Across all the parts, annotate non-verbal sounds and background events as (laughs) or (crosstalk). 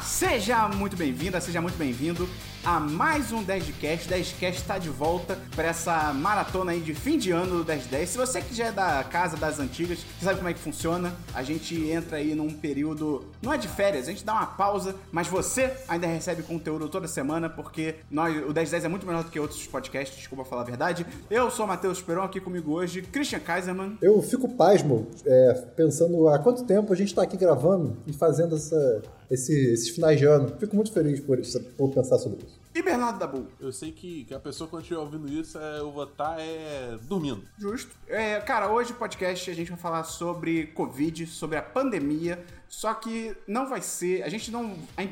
Seja muito bem-vinda, seja muito bem-vindo a mais um 10cast. 10cast está de volta para essa maratona aí de fim de ano do 1010. Se você que já é da casa das antigas, sabe como é que funciona, a gente entra aí num período, não é de férias, a gente dá uma pausa, mas você ainda recebe conteúdo toda semana, porque nós, o 1010 é muito melhor do que outros podcasts, desculpa falar a verdade. Eu sou o Matheus Peron, aqui comigo hoje, Christian Kaiserman. Eu fico pasmo, é, pensando há quanto tempo a gente está aqui gravando e fazendo essa, esse, esses finais de ano. Fico muito feliz por, isso, por pensar sobre isso. E Bernardo Dabu? Eu sei que, que a pessoa quando estiver ouvindo isso, é, eu vou estar é, dormindo. Justo. É, cara, hoje no podcast a gente vai falar sobre Covid, sobre a pandemia. Só que não vai ser. A gente não. A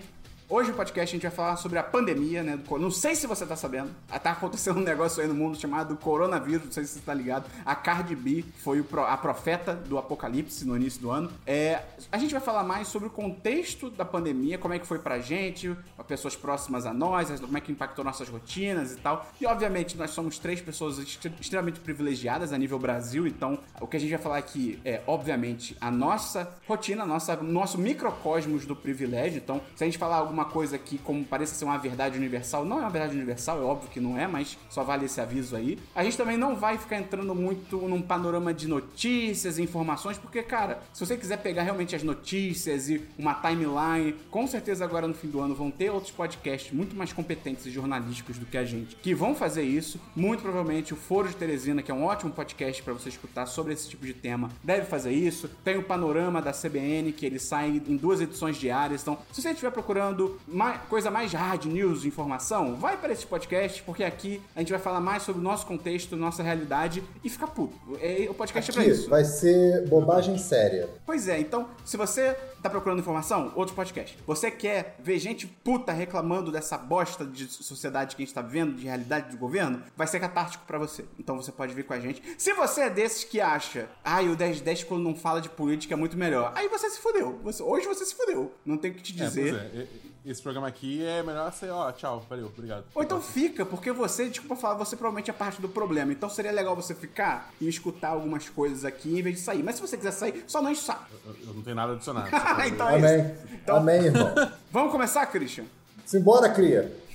Hoje no podcast a gente vai falar sobre a pandemia, né? Do, não sei se você tá sabendo. Tá acontecendo um negócio aí no mundo chamado coronavírus, não sei se você tá ligado. A Cardi B foi o, a profeta do apocalipse no início do ano. É, a gente vai falar mais sobre o contexto da pandemia, como é que foi pra gente, pessoas próximas a nós, como é que impactou nossas rotinas e tal. E obviamente nós somos três pessoas extremamente privilegiadas a nível Brasil, então o que a gente vai falar aqui é, obviamente, a nossa rotina, nossa, nosso microcosmos do privilégio. Então, se a gente falar alguma coisa aqui como parece ser uma verdade universal, não é uma verdade universal, é óbvio que não é, mas só vale esse aviso aí. A gente também não vai ficar entrando muito num panorama de notícias e informações, porque, cara, se você quiser pegar realmente as notícias e uma timeline, com certeza agora no fim do ano vão ter outros podcasts muito mais competentes e jornalísticos do que a gente que vão fazer isso. Muito provavelmente o Foro de Teresina, que é um ótimo podcast para você escutar sobre esse tipo de tema, deve fazer isso. Tem o Panorama da CBN, que ele sai em duas edições diárias. Então, se você estiver procurando mais, coisa mais hard news, informação, vai para esse podcast, porque aqui a gente vai falar mais sobre o nosso contexto, nossa realidade e ficar puto. É, o podcast aqui é pra isso. Vai ser bobagem séria. Pois é, então, se você tá procurando informação, outro podcast. Você quer ver gente puta reclamando dessa bosta de sociedade que a gente tá vendo, de realidade do governo, vai ser catártico para você. Então você pode vir com a gente. Se você é desses que acha, ai, ah, o 1010 quando não fala de política é muito melhor, aí você se fudeu. Você, hoje você se fudeu. Não tem o que te é, dizer. É, esse programa aqui é melhor ser, ó, tchau, valeu, obrigado. Ou então fica, porque você, desculpa falar, você provavelmente é parte do problema. Então seria legal você ficar e escutar algumas coisas aqui em vez de sair. Mas se você quiser sair, só não enche saco. Eu, eu, não tenho nada a adicionar. (laughs) então é Amém. isso. Então, Amém, irmão. (laughs) Vamos começar, Christian? Simbora, cria. (laughs)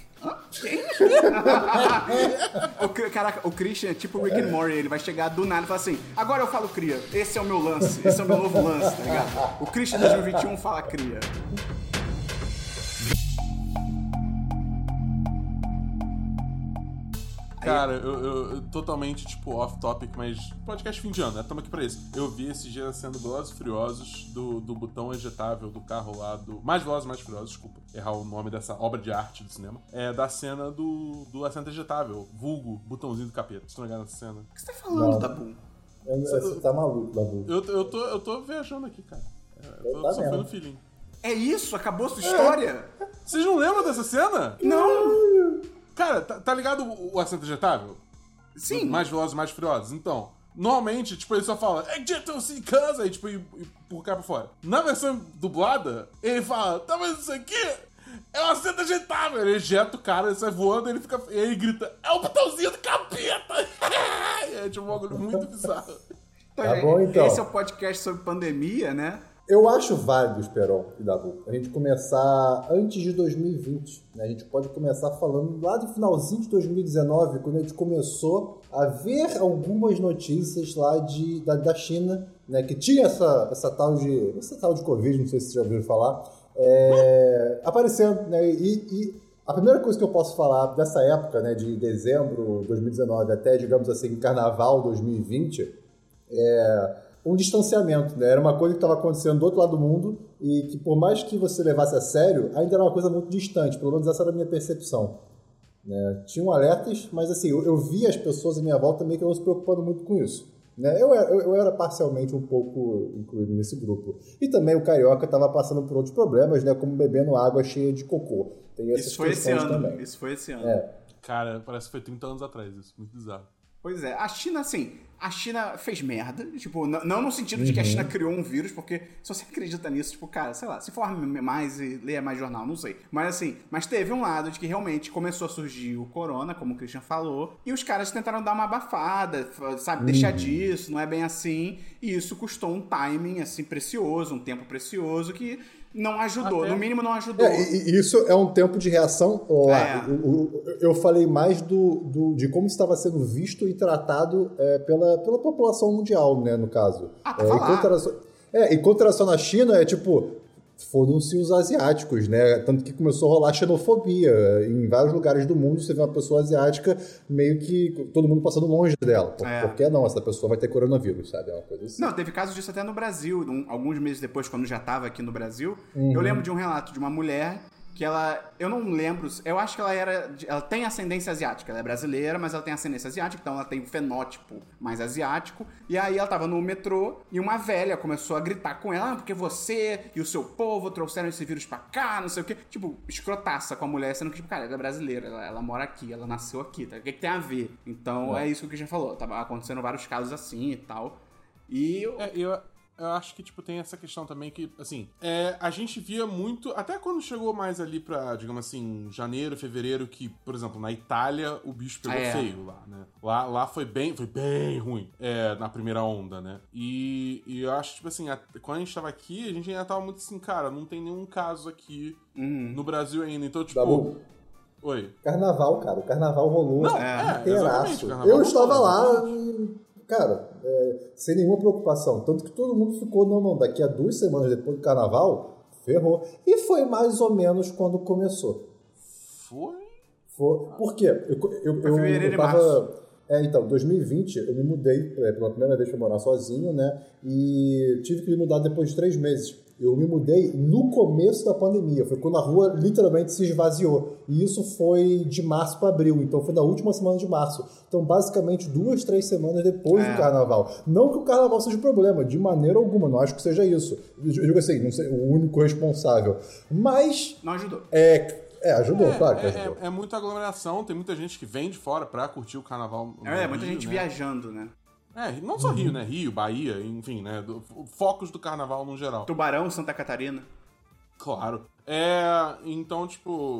O, caraca, o Christian é tipo o Rick and Morty, ele vai chegar do nada e falar assim: agora eu falo cria, esse é o meu lance, esse é o meu novo lance, tá ligado? O Christian 2021 fala cria. Cara, eu, eu, eu, totalmente, tipo, off-topic, mas podcast fim de ano, né? Tamo aqui pra isso. Eu vi esses dias sendo Velozes Furiosos do, do botão ejetável do carro lá do... Mais Velozes, Mais Furiosos, desculpa. Errar o nome dessa obra de arte do cinema. É da cena do, do assento ejetável, vulgo, botãozinho do capeta. Vocês estão ligados nessa cena? O que você tá falando, Tabu? Você tá maluco, Tabu. Eu, eu, tô, eu tô viajando aqui, cara. É, eu tô, tá só feeling. É isso? Acabou a sua história? É. Vocês não lembram dessa cena? Não! Cara, tá, tá ligado o, o assento ejetável? Sim. Mais velozes, mais furiosos. Então, normalmente, tipo, ele só fala Ejetam-se casa, e tipo, e, e o cara pra fora. Na versão dublada, ele fala, tá vendo isso aqui? É um assento ejetável. Ele ejeta o cara, ele sai voando, ele fica. E ele grita, é o botãozinho do capeta! (laughs) é tipo um bagulho muito bizarro. Tá bom, então. Esse é o podcast sobre pandemia, né? Eu acho válido, Esperon e Dabu, a gente começar antes de 2020. Né? A gente pode começar falando lá do finalzinho de 2019, quando a gente começou a ver algumas notícias lá de, da, da China, né? que tinha essa, essa, tal de, essa tal de Covid, não sei se vocês já ouviram falar, é, aparecendo. Né? E, e, a primeira coisa que eu posso falar dessa época, né, de dezembro de 2019 até, digamos assim, carnaval 2020, é um distanciamento, né? Era uma coisa que estava acontecendo do outro lado do mundo e que por mais que você levasse a sério, ainda era uma coisa muito distante, pelo menos essa era a minha percepção. Né? Tinham alertas, mas assim, eu, eu via as pessoas à minha volta meio que não se preocupando muito com isso. Né? Eu, eu, eu era parcialmente um pouco incluído nesse grupo. E também o Carioca estava passando por outros problemas, né? como bebendo água cheia de cocô. Tem isso foi esse ano. Também. Isso foi esse ano. É. Cara, parece que foi 30 anos atrás isso. Muito bizarro. Pois é, a China, assim, a China fez merda, tipo, não no sentido de que a China uhum. criou um vírus, porque se você acredita nisso, tipo, cara, sei lá, se forme mais e leia mais jornal, não sei. Mas assim, mas teve um lado de que realmente começou a surgir o corona, como o Christian falou, e os caras tentaram dar uma abafada, sabe, deixar uhum. disso, não é bem assim, e isso custou um timing, assim, precioso, um tempo precioso, que não ajudou. Até. No mínimo, não ajudou. É, isso é um tempo de reação lá. É. O- o- eu falei mais do, do- de como estava sendo visto e tratado é, pela, pela população mundial, né, no caso. Ah, tá é, enquanto, era só, é, enquanto era só na China, é tipo, fodam-se os asiáticos, né? Tanto que começou a rolar xenofobia. Em vários lugares do mundo, você vê uma pessoa asiática, meio que todo mundo passando longe dela. Por, É. não? Essa pessoa vai ter coronavírus, sabe? É uma coisa assim. Não, teve casos disso até no Brasil. um- alguns meses depois, quando já tava aqui no Brasil, Uhum. eu lembro de um relato de uma mulher que ela. Eu não lembro. Eu acho que ela era. Ela tem ascendência asiática. Ela é brasileira, mas ela tem ascendência asiática, então ela tem um fenótipo mais asiático. E aí ela tava no metrô e uma velha começou a gritar com ela: ah, porque você e o seu povo trouxeram esse vírus pra cá, não sei o quê. Tipo, escrotaça com a mulher, sendo que, tipo, cara, ela é brasileira, ela, ela mora aqui, ela nasceu aqui, tá? O que, que tem a ver? Então é. isso que o Christian falou. Tava acontecendo vários casos assim e tal. E eu- É, eu, eu acho que, tipo, tem essa questão também que, assim, é, a gente via muito, até quando chegou mais ali pra, digamos assim, janeiro, fevereiro, que, por exemplo, na Itália o bicho pegou É. feio lá, né? Lá, lá foi bem, foi bem ruim, é, na primeira onda, né? E, e eu acho, tipo assim, a- quando a gente tava aqui, a gente ainda tava muito assim, cara, não tem nenhum caso aqui Uhum. no Brasil ainda, então, tipo... Dabu, Oi. Carnaval, cara. O carnaval rolou Não, É, inteiraço. Eu rolou, estava lá e, cara, é, sem nenhuma preocupação. Tanto que todo mundo ficou, não, não, daqui a duas semanas depois do carnaval, ferrou. E foi mais ou menos quando começou. Foi? Foi, por quê? Eu, eu, eu, eu e tava. É, então, 2020 eu me mudei é, pela primeira vez pra morar sozinho, né? E tive que me mudar depois de três meses. Eu me mudei no começo da pandemia, foi quando a rua literalmente se esvaziou. E isso foi de março para abril, então foi na última semana de março. Então, basicamente, duas, três semanas depois É. do carnaval. Não que o carnaval seja um problema, de maneira alguma, não acho que seja isso. Eu digo assim, não sei, o único responsável. Mas, Não ajudou. é, é ajudou, É, claro que é, ajudou. é- é muita aglomeração, tem muita gente que vem de fora pra curtir o carnaval. no É, muita Rio, gente né? viajando, né? É, não só Rio, né? Rio, Bahia, enfim, né? do- focos do carnaval no geral. Tubarão, Santa Catarina. Claro. É, então, tipo.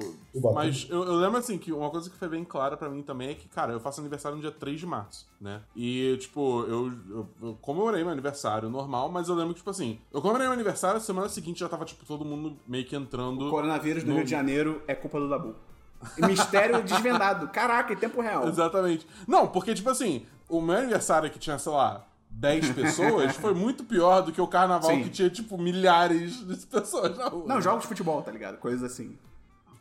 Mas eu, eu lembro assim que uma coisa que foi bem clara pra mim também é que, cara, eu faço aniversário no dia 3 de março, né? E, tipo, eu, eu, eu comemorei meu aniversário normal, mas eu lembro que, tipo assim, eu comemorei meu aniversário, semana seguinte já tava, tipo, todo mundo meio que entrando. O coronavírus no no- Rio de Janeiro é culpa do Dabu. (laughs) Mistério desvendado. Caraca, em tempo real. Exatamente. Não, porque, tipo assim, o meu aniversário que tinha, sei lá, 10 pessoas foi muito pior do que o carnaval Sim. que tinha, tipo, milhares de pessoas na rua. Não, jogos de futebol, tá ligado? Coisas assim.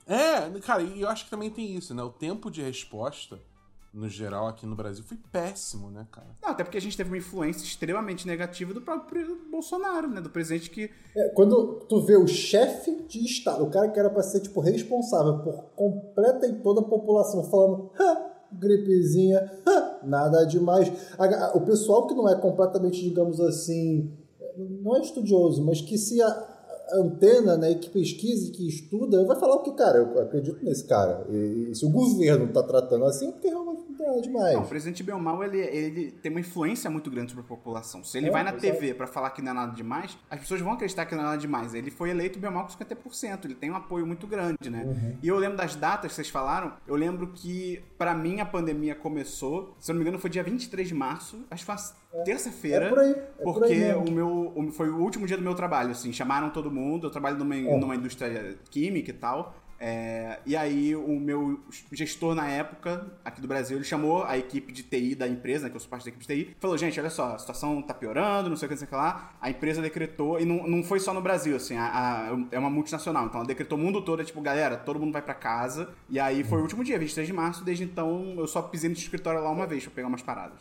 É, cara, e eu acho que também tem isso, né? O tempo de resposta, no geral, aqui no Brasil, foi péssimo, né, cara? Não, até porque a gente teve uma influência extremamente negativa do próprio Bolsonaro, né? Do presidente que. É, quando tu vê o chefe de Estado, o cara que era pra ser, tipo, responsável por completa e toda a população falando, "Hã, gripezinha, hã, nada demais. O pessoal que não é completamente, digamos assim, não é estudioso, mas que se antena, né, e que pesquisa e que estuda, vai falar o que, cara, eu acredito nesse cara. E, e se o governo tá tratando assim, é porque realmente não tem nada demais. Não, o presidente bem ou mal, ele, ele tem uma influência muito grande sobre a população. Se ele É, vai na exato. TV pra falar que não é nada demais, as pessoas vão acreditar que não é nada demais. Ele foi eleito bem ou mal com 50%. Ele tem um apoio muito grande, né? Uhum. E eu lembro das datas que vocês falaram. Eu lembro que, pra mim, a pandemia começou, se eu não me engano, foi dia 23 de março. Acho que foi uma terça-feira. É por aí, é por porque aí mesmo. o meu, o- foi o último dia do meu trabalho, assim. Chamaram todo mundo. Eu trabalho numa, É. numa indústria química e tal. É, e aí o meu gestor na época, aqui do Brasil, ele chamou a equipe de TI da empresa, né, que eu sou parte da equipe de TI, falou, gente, olha só, a situação tá piorando, não sei o que, não sei o que lá. A empresa decretou, e não, não foi só no Brasil, assim, a- a- é uma multinacional, então ela decretou o mundo todo, é tipo, galera, todo mundo vai pra casa. E aí foi o último dia, 23 de março, desde então eu só pisei no escritório lá uma vez pra pegar umas paradas.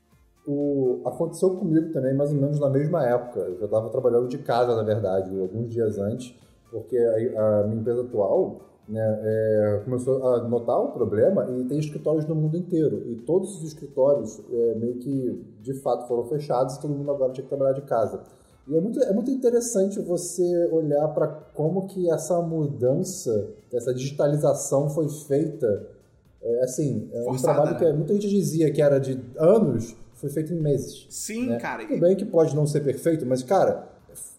O, aconteceu comigo também, mais ou menos na mesma época. Eu já estava trabalhando de casa, na verdade, alguns dias antes, porque a, a minha empresa atual né, é, começou a notar o problema e tem escritórios no mundo inteiro. E todos os escritórios é, meio que, de fato, foram fechados e todo mundo agora tinha que trabalhar de casa. E é muito, é muito interessante você olhar para como que essa mudança, essa digitalização foi feita. É, assim, é um Forçada, trabalho né? que muita gente dizia que era de anos, foi feito em meses. Sim, né? cara. Tudo bem que pode não ser perfeito, mas, cara,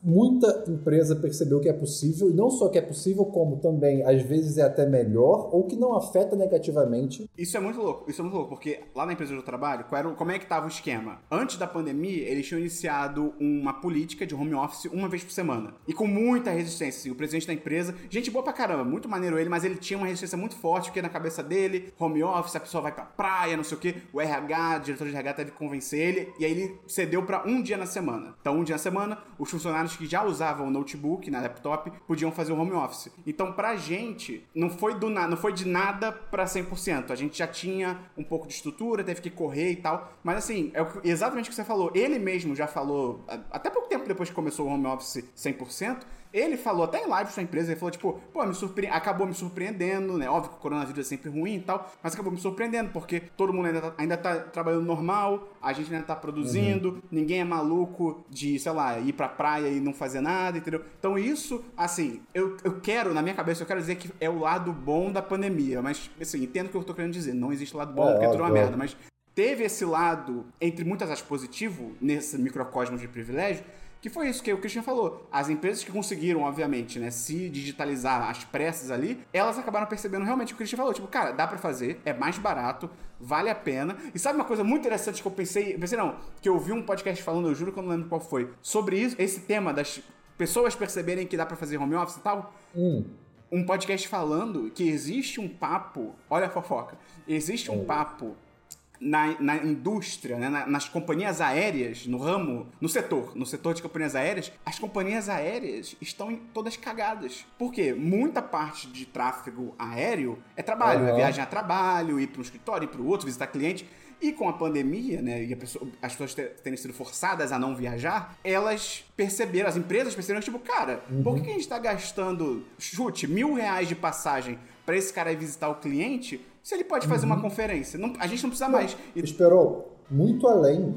muita empresa percebeu que é possível, e não só que é possível, como também às vezes é até melhor, ou que não afeta negativamente. Isso é muito louco, isso é muito louco, porque lá na empresa eu trabalho, qual era, como é que estava o esquema? Antes da pandemia, eles tinham iniciado uma política de home office uma vez por semana. E com muita resistência. Assim, o presidente da empresa, gente boa pra caramba, muito maneiro ele, mas ele tinha uma resistência muito forte, porque na cabeça dele, home office, a pessoa vai pra praia, não sei o quê, o RH, o diretor de RH teve que convencer ele, e aí ele cedeu para um dia na semana. Então, um dia na semana, os funcionários que já usavam o notebook, na laptop, podiam fazer o home office. Então, pra gente, não foi do nada, não foi de nada pra 100%. A gente já tinha um pouco de estrutura, teve que correr e tal. Mas assim, é exatamente o que você falou. Ele mesmo já falou, até pouco tempo depois que começou o home office 100%, ele falou até em live sua empresa, ele falou, tipo, pô, me surpre... acabou me surpreendendo, né? Óbvio que o coronavírus é sempre ruim e tal, mas acabou me surpreendendo, porque todo mundo ainda tá, ainda tá trabalhando normal, a gente ainda tá produzindo, uhum. ninguém é maluco de, sei lá, ir pra praia e não fazer nada, entendeu? Então isso, assim, eu, eu quero, na minha cabeça, eu quero dizer que é o lado bom da pandemia, mas, assim, entendo o que eu tô querendo dizer, não existe lado bom, é, porque é tudo uma merda, mas teve esse lado, entre muitas aspas, positivo, nesse microcosmo de privilégio, que foi isso que o Christian falou. As empresas que conseguiram, obviamente, né, se digitalizar às pressas ali, elas acabaram percebendo realmente o que o Christian falou. Tipo, cara, dá para fazer, é mais barato, vale a pena. E sabe uma coisa muito interessante que eu pensei, pensei não, que eu vi um podcast falando, eu juro que eu não lembro qual foi, sobre isso, esse tema das pessoas perceberem que dá para fazer home office e tal. Hum. Um podcast falando que existe um papo, olha a fofoca, existe um hum. papo na, na indústria, né, na, nas companhias aéreas, no ramo, no setor, no setor de companhias aéreas, as companhias aéreas estão todas cagadas. Por quê? Muita parte de tráfego aéreo é trabalho, uhum. é viagem a trabalho, ir para um escritório, ir para o outro, visitar cliente. E com a pandemia, né, e pessoa, as pessoas terem sido forçadas a não viajar, elas perceberam, as empresas perceberam, tipo, cara, uhum. por que a gente está gastando, chute, mil reais de passagem para esse cara ir visitar o cliente se ele pode fazer uhum. uma conferência. Não, a gente não precisa mais. E... Esperou muito além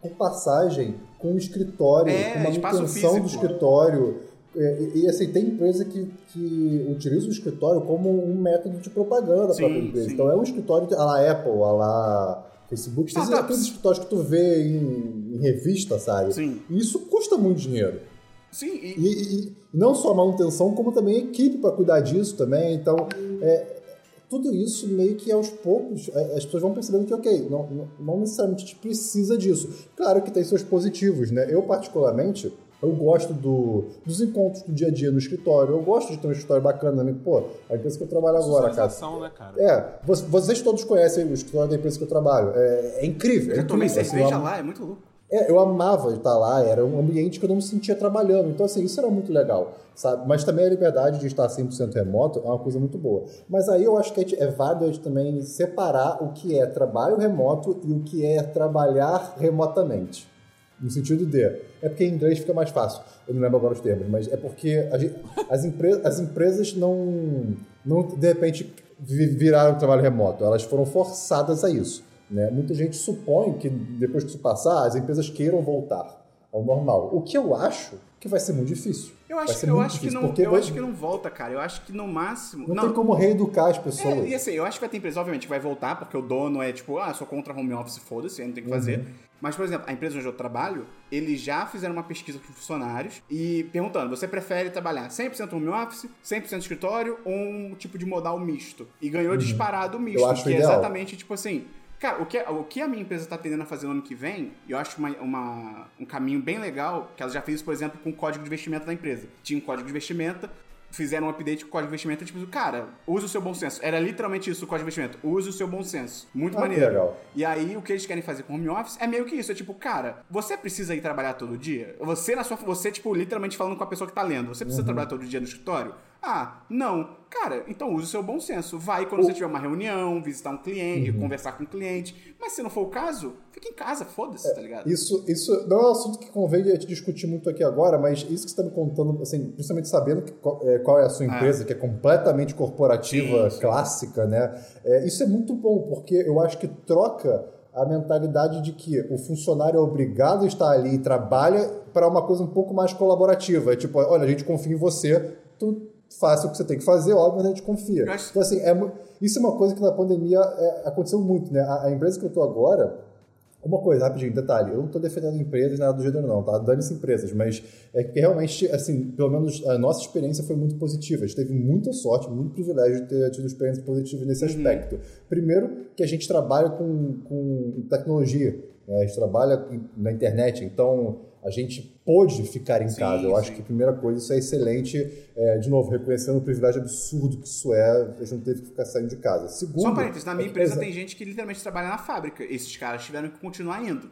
com passagem, com escritório, é, com manutenção do escritório. É, e, e, assim, tem empresa que, que utiliza o escritório como um método de propaganda para a empresa. Sim. Então é um escritório a la Apple, a la Facebook, tem aqueles escritórios que tu vê em, em revista, sabe? Sim. E isso custa muito dinheiro. Sim. E, e, e não só a manutenção, como também equipe para cuidar disso também. Então, é, tudo isso meio que aos poucos é, as pessoas vão percebendo que, ok, não, não, não necessariamente a gente precisa disso. Claro que tem seus positivos, né? Eu, particularmente, eu gosto do, dos encontros do dia a dia no escritório. Eu gosto de ter um escritório bacana. Né? Pô, a empresa que eu trabalho agora, cara. Né, cara. É, vocês todos conhecem o escritório da empresa que eu trabalho. É, é incrível. Eu já tomei cerveja lá, é muito louco. É, eu amava estar lá, era um ambiente que eu não me sentia trabalhando. Então, assim, isso era muito legal, sabe? Mas também a liberdade de estar 100% remoto é uma coisa muito boa. Mas aí eu acho que é válido a gente também separar o que é trabalho remoto e o que é trabalhar remotamente. No sentido de. É porque em inglês fica mais fácil. Eu não lembro agora os termos, mas é porque gente, as, empre, as empresas não, não, de repente, viraram trabalho remoto. Elas foram forçadas a isso. Né? Muita gente supõe que depois que isso passar, as empresas queiram voltar ao normal. O que eu acho que vai ser muito difícil. Eu acho, que, eu acho que não, eu vai... acho que não volta, cara. Eu acho que no máximo. Não, não. tem como reeducar as pessoas. É, e assim, eu acho que vai ter empresa, obviamente, que vai voltar, porque o dono é tipo, ah, sou contra home office, foda-se, não tem que fazer. Uhum. Mas, por exemplo, a empresa onde eu trabalho, eles já fizeram uma pesquisa com funcionários e perguntando: você prefere trabalhar 100% home office, 100% escritório ou um tipo de modal misto? E ganhou uhum. disparado o misto, que é exatamente tipo assim Cara, o que, o que a minha empresa está tendendo a fazer no ano que vem, eu acho uma, uma, um caminho bem legal, que ela já fez, por exemplo, com o código de vestimenta da empresa. Tinha um código de vestimenta, fizeram um update com o código de vestimenta, tipo, cara, use o seu bom senso. Era literalmente isso o código de vestimenta. Use o seu bom senso. Muito ah, maneiro. Legal. E aí, o que eles querem fazer com home office é meio que isso. É tipo, cara, você precisa ir trabalhar todo dia? Você, na sua. Você, tipo, literalmente falando com a pessoa que tá lendo. Você precisa uhum. trabalhar todo dia no escritório? Ah, não. Cara, então use o seu bom senso. Vai quando o... você tiver uma reunião, visitar um cliente, uhum. conversar com um cliente. Mas se não for o caso, fica em casa, foda-se, é, tá ligado? Isso, isso não é um assunto que convém a gente discutir muito aqui agora, mas isso que você está me contando, assim, principalmente sabendo que, é, qual é a sua empresa, é. que é completamente corporativa, sim, sim. clássica, né? É, isso é muito bom, porque eu acho que troca a mentalidade de que o funcionário é obrigado a estar ali e trabalha para uma coisa um pouco mais colaborativa. É tipo, olha, a gente confia em você, tu faça o que você tem que fazer, óbvio, mas a gente confia. Acho... Então, assim, é, isso é uma coisa que na pandemia é, aconteceu muito, né? A, a, empresa que eu estou agora, Uma coisa, rapidinho, detalhe, eu não tô defendendo empresas, nada do gênero não, tá? Dane-se empresas, mas é que realmente, assim, pelo menos a nossa experiência foi muito positiva. A gente teve muita sorte, muito privilégio de ter tido experiências positivas nesse aspecto. Primeiro, que a gente trabalha com, com tecnologia, né? a gente trabalha na internet, então a gente pôde ficar em Sim, casa. Eu acho sim. que a primeira coisa, isso é excelente. É, de novo, reconhecendo o privilégio absurdo que isso é, a gente não teve que ficar saindo de casa. Segundo, Só um parênteses, na minha é- empresa tem gente que literalmente trabalha na fábrica. Esses caras tiveram que continuar indo?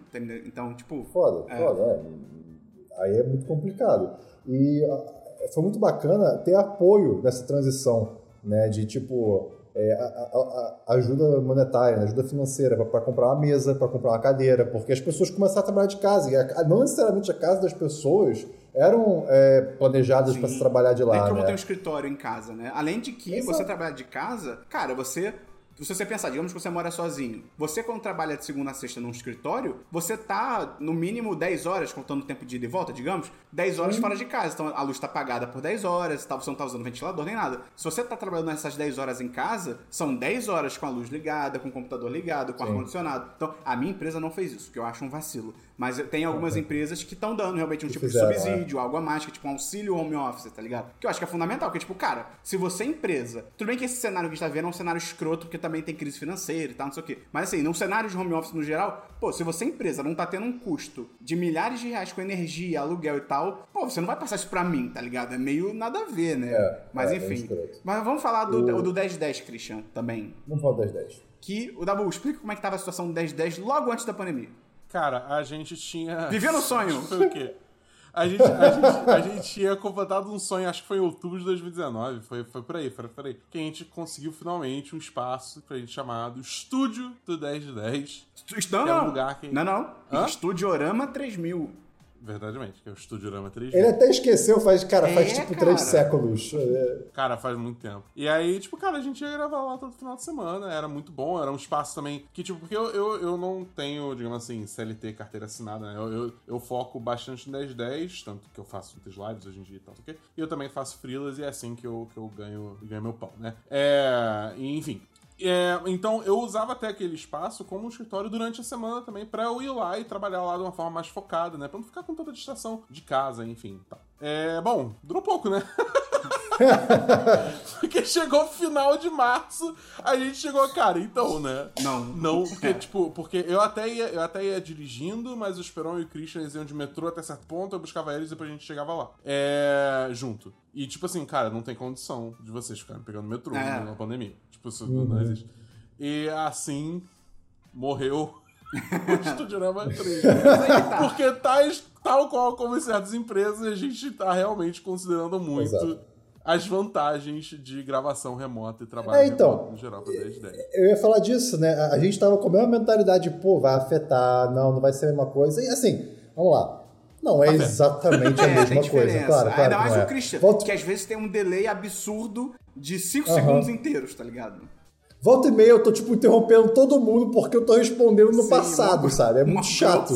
Então, tipo, Foda, É. foda, é. Aí é muito complicado. E ah, foi muito bacana ter apoio nessa transição, né? De tipo. É, a, a- a- ajuda monetária, né, ajuda financeira para comprar uma mesa, para comprar uma cadeira, porque as pessoas começaram a trabalhar de casa e a- não necessariamente a casa das pessoas eram é, planejadas para se trabalhar de nem lá, todo mundo né? tem um escritório em casa, né? Além de que Exato. você trabalhar de casa, cara, você. Se você pensar, digamos que você mora sozinho, você quando trabalha de segunda a sexta num escritório, você tá no mínimo 10 horas, contando o tempo de ida e volta, digamos, 10 horas fora de casa. Então a luz tá apagada por 10 horas, tá, você não tá usando ventilador nem nada. Se você tá trabalhando nessas 10 horas em casa, são 10 horas com a luz ligada, com o computador ligado, com o ar-condicionado. Então a minha empresa não fez isso, que eu acho um vacilo. Mas tem algumas empresas que estão dando realmente um Que tipo fizeram, de é. subsídio algo a mais, que é tipo um auxílio home office, tá ligado? Que eu acho que é fundamental, que é tipo, cara, se você é empresa, tudo bem que esse cenário que a gente tá vendo é um cenário escroto, porque também tem crise financeira e tal, não sei o quê. Mas assim, num cenário de home office no geral, pô, se você é empresa não tá tendo um custo de milhares de reais com energia, aluguel e tal, pô, você não vai passar isso pra mim, tá ligado? É meio nada a ver, né? É, Mas é, enfim. Mas vamos falar do, O- do 1010, Christian, também. Vamos falar das 10. Que o Dabu, explica como é que tava a situação do 1010 logo antes da pandemia. Cara, a gente tinha. Vivendo o sonho. (laughs) Foi o quê? A gente, a, gente, a gente tinha completado um sonho, acho que foi em outubro de 2019, foi, foi por aí, foi por aí. Que a gente conseguiu finalmente um espaço pra gente chamado Estúdio do 10 de 10. Não, é um não. lugar que- Não, não. Hã? Estudiorama 3000. Verdademente, que é o Estúdio Rama 3 Ele até esqueceu, faz, cara, faz É, tipo cara. três séculos. É, Cara, faz muito tempo. E aí, tipo, cara, a gente ia gravar lá todo final de semana. Era muito bom. Era um espaço também que, tipo, porque eu, eu, eu não tenho, digamos assim, CLT, carteira assinada, né? Eu, eu, eu foco bastante no 1010, tanto que eu faço muitas lives hoje em dia e tal, ok? E eu também faço freelas e é assim que eu, que eu ganho, ganho meu pão, né? É. Enfim. É, então eu usava até aquele espaço como um escritório durante a semana também pra eu ir lá e trabalhar lá de uma forma mais focada, né? Pra não ficar com tanta distração de casa, enfim. Tá. É, bom, durou pouco, né? (laughs) (laughs) Porque chegou o final de março, a gente chegou, cara, então, né? Não. Não, porque, tipo, porque eu até, ia, eu até ia dirigindo, mas o Esperon e o Christian iam de metrô até certo ponto, eu buscava eles e depois a gente chegava lá. É. junto. E, tipo assim, cara, não tem condição de vocês ficarem pegando metrô É. na pandemia. Tipo, isso não existe. E assim morreu o (laughs) Estudiorama 3. tá. Porque tais, tal qual como em certas empresas, a gente tá realmente considerando muito Exato. As vantagens de gravação remota e trabalho É, então, remoto no geral pra 10 10. Eu ia falar disso, né? A- gente tava com a mesma mentalidade, pô, vai afetar, não, não vai ser a mesma coisa. E assim, vamos lá. Não é exatamente a (laughs) É, mesma coisa, claro, claro. Ainda que mais não o é. Christian, Volta, que às vezes tem um delay absurdo de 5 Aham. segundos inteiros, tá ligado? volta e meia eu tô, tipo, interrompendo todo mundo porque eu tô respondendo no Sim, passado, mó- sabe? É muito chato.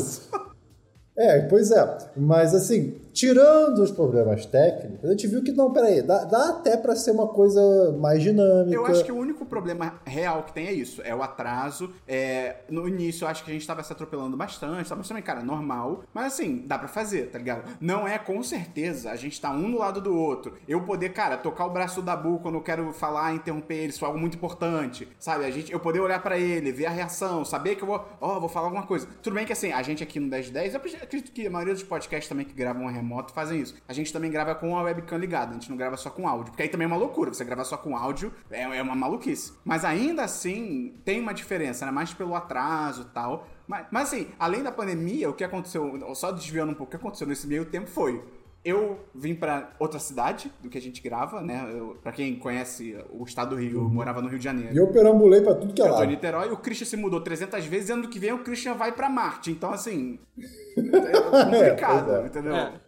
É, pois é. Mas assim, tirando os problemas técnicos, a gente viu que não, peraí, dá, dá até pra ser uma coisa mais dinâmica. Eu acho que o único problema real que tem é isso, é o atraso. É, no início eu acho que a gente tava se atropelando bastante, mas também, cara, normal. Mas assim, dá pra fazer, tá ligado? Não é com certeza a gente tá um do lado do outro. Eu poder, cara, tocar o braço da Bu quando eu quero falar, interromper ele, isso é algo muito importante, sabe? A gente, eu poder olhar pra ele, ver a reação, saber que eu vou, ó, vou falar alguma coisa. Tudo bem que assim, a gente aqui no 1010, eu acredito que a maioria dos podcasts também que gravam remoto fazem isso. A gente também grava com a webcam ligada, a gente não grava só com áudio, porque aí também é uma loucura. Você gravar só com áudio é, é uma maluquice. Mas ainda assim, tem uma diferença, né? Mais pelo atraso e tal. Mas, mas assim, além da pandemia, o que aconteceu, só desviando um pouco, o que aconteceu nesse meio tempo foi. Eu vim pra outra cidade do que a gente grava, né? Pra quem conhece o estado do Rio, eu morava no Rio de Janeiro. E eu perambulei pra tudo que é Eu tô em. Niterói, o Christian se mudou 300 vezes e ano que vem o Christian vai pra Marte. Então, assim. (laughs) É complicado, pois é. entendeu? É.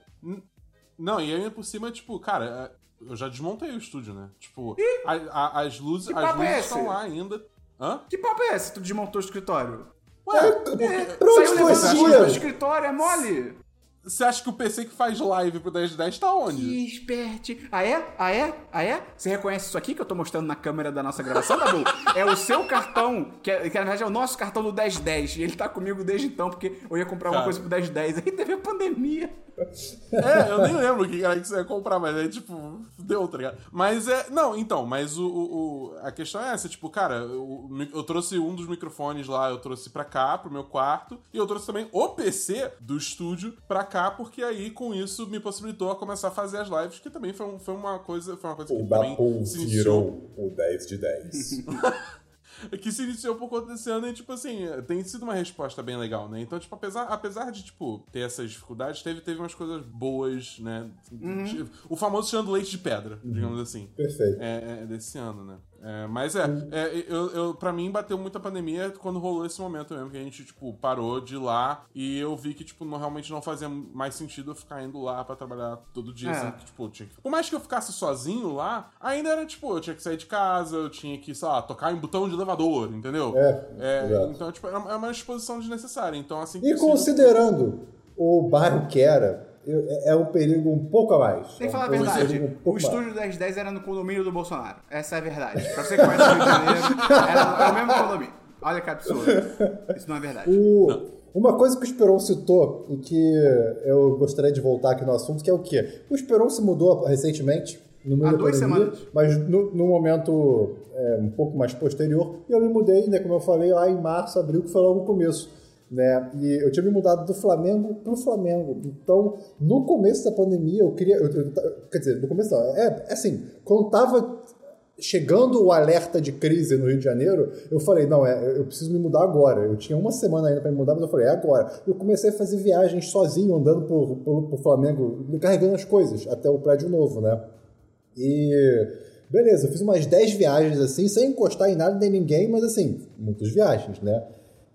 Não, e ainda por cima, tipo, cara, é, eu já desmontei o estúdio, né? Tipo, a- a- as luzes, as é luzes esse? estão lá ainda. Hã? Que papo é esse? Tu desmontou o escritório? Ué, Pra onde foi esse dinheiro? escritório, é mole? Você acha que o PC que faz live pro 1010 tá onde? Que esperte. Ah, é? Ah, é? Ah, é? Você reconhece isso aqui que eu tô mostrando na câmera da nossa gravação, Dabu? é o seu cartão, que, é, que na verdade é o nosso cartão do 1010. E ele tá comigo desde então, porque eu ia comprar uma Cara. coisa pro 1010. Aí teve a pandemia. É, eu nem lembro o que era que você ia comprar, mas é tipo, deu, tá ligado? Mas é. Não, então, mas o, o- a questão é essa, tipo, cara, eu, eu trouxe um dos microfones lá, eu trouxe pra cá, pro meu quarto, e eu trouxe também o PC do estúdio pra cá, porque aí com isso me possibilitou a começar a fazer as lives, que também foi, um- foi uma coisa. Foi uma coisa que O também Dabu se iniciou. virou o 10 de 10. (laughs) (laughs) que se iniciou por conta desse ano e, tipo assim, tem sido uma resposta bem legal, né? Então, tipo, apesar, apesar de, tipo, ter essas dificuldades, teve, teve umas coisas boas, né? Tipo, O famoso tirando leite de pedra, digamos assim. Perfeito. É, é desse ano, né? É, mas é, é eu, eu, pra mim bateu muito a pandemia quando rolou esse momento mesmo, que a gente, tipo, parou de ir lá e eu vi que, tipo, não, realmente não fazia mais sentido eu ficar indo lá pra trabalhar todo dia, É. assim, que, tipo, tinha que... Por mais que eu ficasse sozinho lá, ainda era, tipo, eu tinha que sair de casa, eu tinha que, sei lá, tocar em botão de elevador, entendeu? É, exato. então, tipo, é é uma exposição desnecessária, então, assim... E possível- considerando o bairro que era, eu- é um perigo um pouco a mais. Tem que falar a É um verdade. perigo um O mais. estúdio 1010 era no condomínio do Bolsonaro. Essa é a verdade. Pra você que conhece o Rio de Janeiro, era, era o mesmo condomínio. Olha que absurdo. Isso não é verdade. O- Uma coisa que o Esperon citou e que eu gostaria de voltar aqui no assunto, que é o quê? O Esperon se mudou recentemente, no meio Há duas pandemia, semanas. mas no, no momento é, um pouco mais posterior, e eu me mudei, né, como eu falei, lá em março, abril, que foi logo no começo. Né? E eu tinha me mudado do Flamengo pro Flamengo. Então, no começo da pandemia, eu queria. eu- eu- quer dizer, no começo não. É, é assim, quando tava chegando o alerta de crise no Rio de Janeiro, eu falei, não, é, eu preciso me mudar agora. Eu tinha uma semana ainda para me mudar, mas eu falei, é agora. Eu comecei a fazer viagens sozinho, andando por, por, por Flamengo, carregando as coisas até o prédio novo, né? E beleza, eu fiz umas 10 viagens assim, sem encostar em nada nem ninguém, mas assim, muitas viagens, né?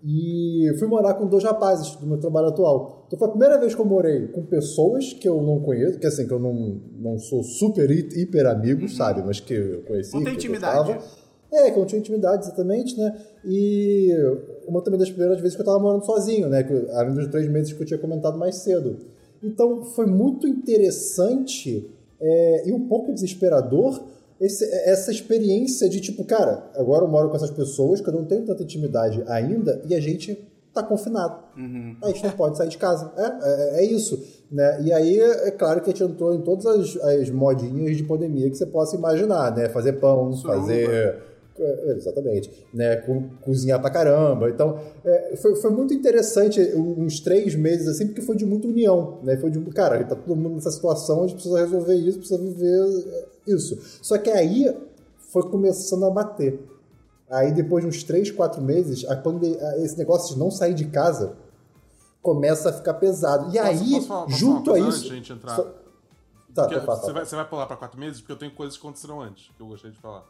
E fui morar com dois rapazes do meu trabalho atual. Então foi a primeira vez que eu morei com pessoas que eu não conheço, que assim, que eu não, não sou super hi- hiper amigo, sabe? Mas que eu conheci. Não tem eu intimidade. É, que eu não tinha intimidade, exatamente, né? E uma também das primeiras vezes que eu tava morando sozinho, né? Que, além dos três meses que eu tinha comentado mais cedo. Então foi muito interessante é, e um pouco desesperador esse- essa experiência de tipo, cara, agora eu moro com essas pessoas que eu não tenho tanta intimidade ainda e a gente tá confinado. A gente não pode sair de casa. É, é, é isso. Né? E aí, é claro que a gente entrou em todas as, as modinhas de pandemia que você possa imaginar, né? Fazer pão, Suruba. fazer. é, Exatamente, né? Co- cozinhar pra caramba. Então, é, foi, foi muito interessante uns três meses assim, porque foi de muita união, né? Foi de, cara, tá todo mundo nessa situação, a gente precisa resolver isso, precisa viver é, isso. Só que aí foi começando a bater. Aí depois de uns 3, 4 meses, a pande- a- esse negócio de não sair de casa começa a ficar pesado. E Posso- aí, posso falar- posso junto a isso. gente entrar? Só- Tá, tá, tá, você, vai, você vai pular pra quatro meses? Porque eu tenho coisas que aconteceram antes, que eu gostaria de falar.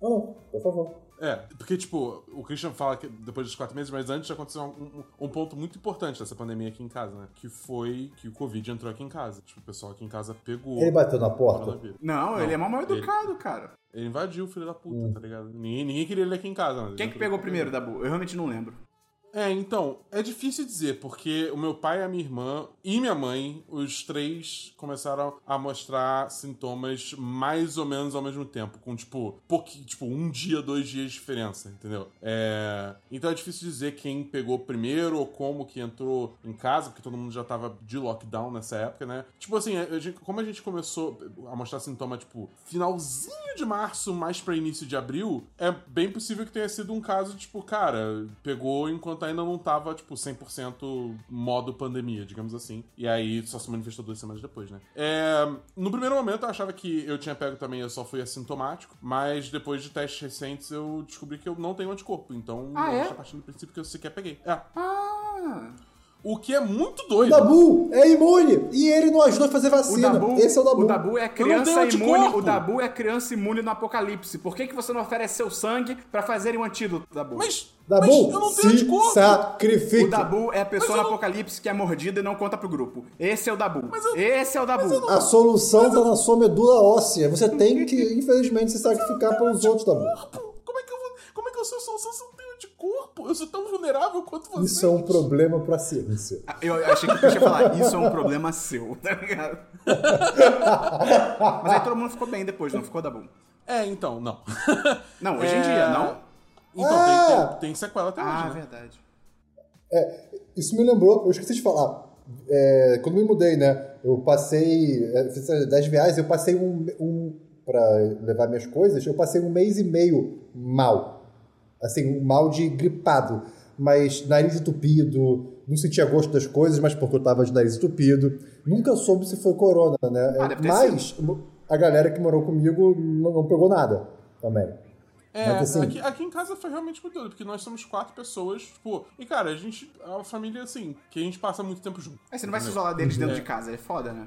Não, não, por favor. É, porque, tipo, o Christian fala que depois dos quatro meses, mas antes aconteceu um, um- um ponto muito importante dessa pandemia aqui em casa, né? Que foi que o Covid entrou aqui em casa. Tipo, o pessoal aqui em casa pegou. Ele bateu na o porta. coronavírus. Não, ele é mal ele- educado, cara. Ele invadiu, filho da puta, Hum. tá ligado? Ninguém, ninguém queria ele aqui em casa? Quem que pegou primeiro, Dabu? Eu realmente não lembro. É, então, é difícil dizer, porque o meu pai, a minha irmã e minha mãe, os três começaram a mostrar sintomas mais ou menos ao mesmo tempo, com tipo, pouqui, tipo um dia, dois dias de diferença, entendeu? É, então é difícil dizer quem pegou primeiro ou como que entrou em casa, porque todo mundo já tava de lockdown nessa época, né? Tipo assim, a gente- como a gente começou a mostrar sintoma, tipo, finalzinho de março, mais pra início de abril, é bem possível que tenha sido um caso, tipo, cara, pegou enquanto ainda não tava, tipo, 100% modo pandemia, digamos assim. E aí só se manifestou duas semanas depois, né? É, no primeiro momento eu achava que eu tinha pego também, eu só fui assintomático, mas depois de testes recentes eu descobri que eu não tenho anticorpo, então Ah, eu é? partindo do princípio que eu sequer peguei. É. Ah. O que é muito O doido. Dabu é imune e ele não ajudou a fazer O vacina. Dabu, Esse é o Dabu. o Dabu é Eu não criança tenho imune. O Dabu é criança imune no apocalipse. Por que, que você não oferece seu sangue pra fazerem um antídoto, Dabu? Mas, Dabu, mas eu não tenho se anticorpo. sacrifique. O Dabu é a pessoa Mas eu no não- apocalipse que é mordida e não conta pro grupo. Esse é o Dabu. eu- Esse é o Dabu. A solução tá na sua medula óssea. Você tem que, (laughs) infelizmente, se sacrificar pelos outros, Dabu. Como é que eu vou. Como é que eu sou solução eu tenho anticorpo? eu sou tão vulnerável quanto você. Isso é um problema pra ciência. Ah, Eu achei que eu ia falar, isso é um problema seu, (laughs) tá ligado? Mas aí todo mundo ficou bem depois, não ficou, Dabu? É, então, não. (laughs) Não, hoje em É, dia, não? Então, Ah! tem, tem, tem sequela até hoje, Ah, né? verdade. Isso me lembrou, eu esqueci de falar. É, quando me mudei, né? Eu passei. é, Fiz 10 viagens, eu passei um. um para levar minhas coisas, eu passei um mês e meio mal. Assim, um mal de gripado. Mas nariz entupido, não sentia gosto das coisas, mas porque eu tava de nariz entupido. Nunca soube se foi corona, né? Ah, mas a galera que morou comigo não, não pegou nada também. É, assim- aqui, aqui em casa foi realmente muito doido, porque nós somos quatro pessoas, tipo, e cara, a gente, é uma família assim, que a gente passa muito tempo junto. Aí você não vai se isolar deles dentro É. de casa, é foda, né?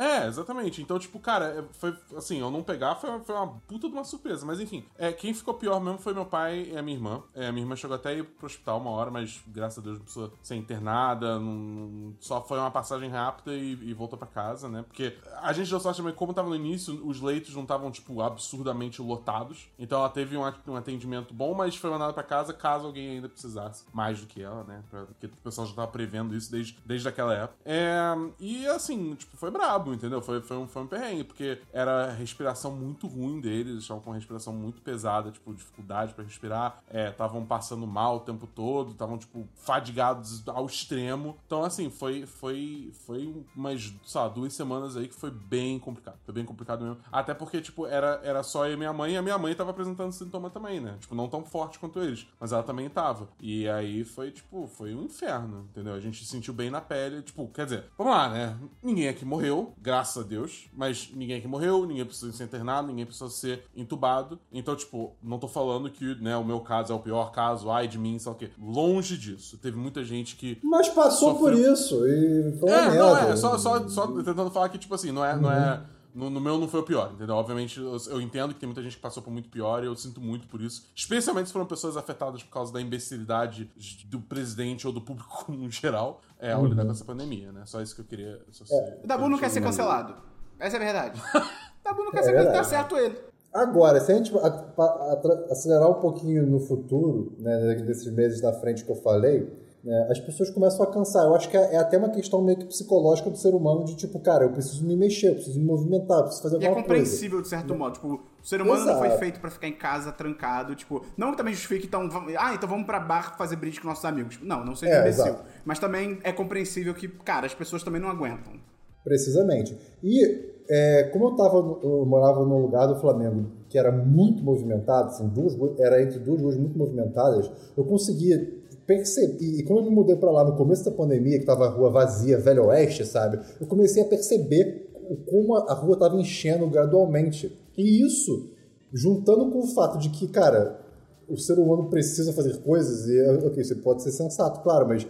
É, exatamente. Então, tipo, cara, é, foi assim, eu não pegar foi, foi uma puta de uma surpresa. Mas enfim, é, quem ficou pior mesmo foi meu pai e a minha irmã. É, a minha irmã chegou até a ir pro hospital uma hora, mas graças a Deus não precisou ser internada. não- só foi uma passagem rápida e, e voltou pra casa, né? Porque a gente deu sorte também, como tava no início, os leitos não estavam, tipo, absurdamente lotados. Então ela teve um, at- atendimento bom, mas foi mandada pra casa caso alguém ainda precisasse. Mais do que ela, né? Porque o pessoal já tava prevendo isso desde, desde aquela época. É, e assim, tipo, foi brabo, entendeu? Foi, foi, um, foi um perrengue, porque era a respiração muito ruim deles, eles estavam com respiração muito pesada, tipo, dificuldade pra respirar, estavam passando mal o tempo todo, estavam, tipo, fadigados ao extremo. Então, assim, foi, foi, foi umas, sei duas semanas aí que foi bem complicado. Foi bem complicado mesmo. Até porque, tipo, era, era só eu e minha mãe, e a minha mãe tava apresentando sintoma também, né? Tipo, não tão forte quanto eles, mas ela também tava. E aí foi, tipo, foi um inferno, entendeu? A gente sentiu bem na pele, tipo, quer dizer, vamos lá, né? Ninguém aqui morreu, graças a Deus, mas ninguém aqui morreu, ninguém precisa ser internado, ninguém precisa ser entubado. Então, tipo, não tô falando que, né, o meu caso é o pior caso, ai de mim, sei lá o quê. Longe disso. Teve muita gente que Mas passou Sofreu. por isso e foi uma é, merda. não é, só, só, só tentando falar que, tipo assim, não é. Não é no, no meu não foi o pior, entendeu? Obviamente, eu, eu entendo que tem muita gente que passou por muito pior e eu sinto muito por isso. Especialmente se foram pessoas afetadas por causa da imbecilidade do presidente ou do público (laughs) no geral, é, ao lidar com essa pandemia, né? Só isso que eu queria. Só O Dabu não quer ser cancelado. Essa é a verdade. O (laughs) Dabu não quer É ser cancelado, tá certo ele. Agora, se a gente acelerar um pouquinho no futuro, né, desses meses da frente que eu falei, né, as pessoas começam a cansar. Eu acho que é, é até uma questão meio que psicológica do ser humano, de tipo, cara, eu preciso me mexer, eu preciso me movimentar, eu preciso fazer é alguma coisa. compreensível de certo modo. Tipo, o ser humano não foi Exato. feito pra ficar em casa trancado. Tipo, não que também justifique, então, vamos- ah, então vamos pra bar fazer bridge com nossos amigos. Não, não seja É, imbecil. exato. Mas também é compreensível que, cara, as pessoas também não aguentam. Precisamente. E é, como eu, tava, no- eu morava num lugar do Flamengo que era muito movimentado, assim, duas, era entre duas ruas muito movimentadas, eu conseguia perceber. E, quando eu me mudei pra lá no começo da pandemia, que tava a rua vazia, Velho Oeste, sabe? Eu comecei a perceber como a, rua tava enchendo gradualmente. E isso, juntando com o fato de que, cara, o ser humano precisa fazer coisas e, ok, você pode ser sensato, claro, mas